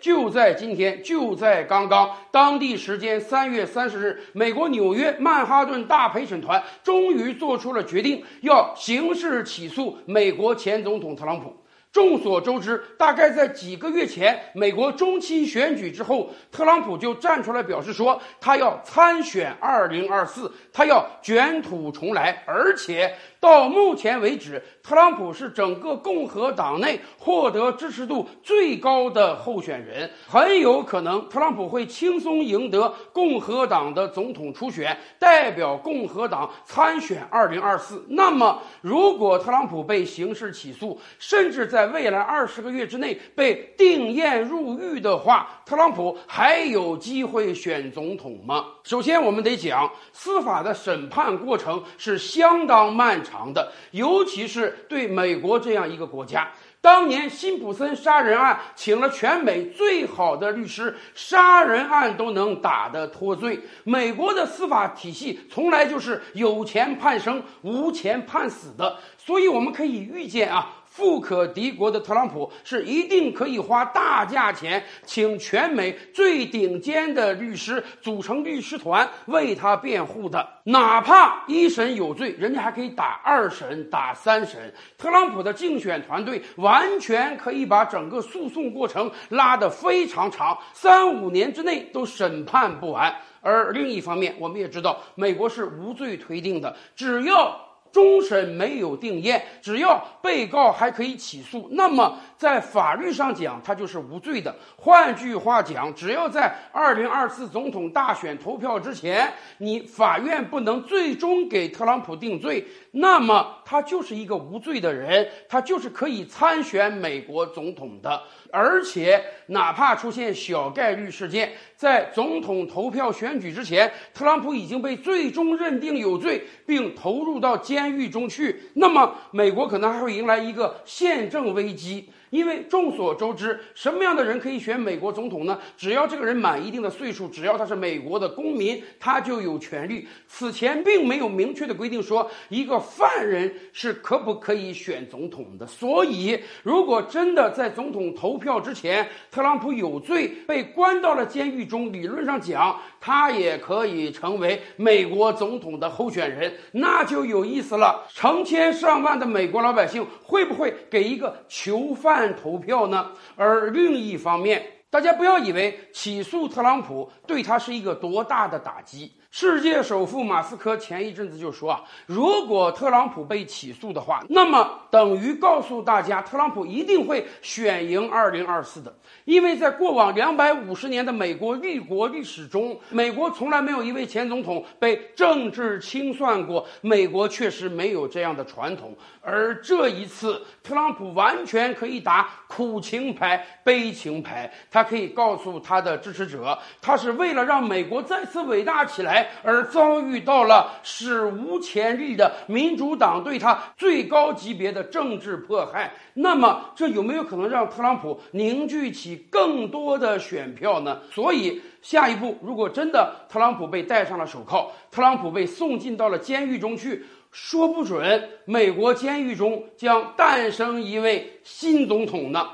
就在今天，就在刚刚，当地时间三月三十日，美国纽约曼哈顿大陪审团终于做出了决定，要刑事起诉美国前总统特朗普。众所周知，大概在几个月前，美国中期选举之后，特朗普就站出来表示说，他要参选二零二四，他要卷土重来，而且到目前为止，特朗普是整个共和党内获得支持度最高的候选人，很有可能特朗普会轻松赢得共和党的总统初选，代表共和党参选二零二四。那么，如果特朗普被刑事起诉，甚至在未来二十个月之内被定验入狱的话，特朗普还有机会选总统吗？首先，我们得讲司法的审判过程是相当漫长的，尤其是对美国这样一个国家。当年辛普森杀人案，请了全美最好的律师，杀人案都能打得脱罪。美国的司法体系从来就是有钱判生，无钱判死的，所以我们可以预见啊。富可敌国的特朗普是一定可以花大价钱请全美最顶尖的律师组成律师团为他辩护的，哪怕一审有罪，人家还可以打二审、打三审。特朗普的竞选团队完全可以把整个诉讼过程拉得非常长，三五年之内都审判不完。而另一方面，我们也知道，美国是无罪推定的，只要。终审没有定验，只要被告还可以起诉，那么在法律上讲，他就是无罪的。换句话讲，只要在二零二四总统大选投票之前，你法院不能最终给特朗普定罪，那么他就是一个无罪的人，他就是可以参选美国总统的。而且，哪怕出现小概率事件，在总统投票选举之前，特朗普已经被最终认定有罪，并投入到监监狱中去，那么美国可能还会迎来一个宪政危机。因为众所周知，什么样的人可以选美国总统呢？只要这个人满一定的岁数，只要他是美国的公民，他就有权利。此前并没有明确的规定说一个犯人是可不可以选总统的。所以，如果真的在总统投票之前，特朗普有罪被关到了监狱中，理论上讲，他也可以成为美国总统的候选人，那就有意思了。成千上万的美国老百姓会不会给一个囚犯？投票呢？而另一方面，大家不要以为起诉特朗普对他是一个多大的打击。世界首富马斯克前一阵子就说啊，如果特朗普被起诉的话，那么等于告诉大家，特朗普一定会选赢二零二四的。因为在过往两百五十年的美国立国历史中，美国从来没有一位前总统被政治清算过。美国确实没有这样的传统，而这一次，特朗普完全可以打苦情牌、悲情牌。他可以告诉他的支持者，他是为了让美国再次伟大起来。而遭遇到了史无前例的民主党对他最高级别的政治迫害，那么这有没有可能让特朗普凝聚起更多的选票呢？所以下一步，如果真的特朗普被戴上了手铐，特朗普被送进到了监狱中去，说不准美国监狱中将诞生一位新总统呢。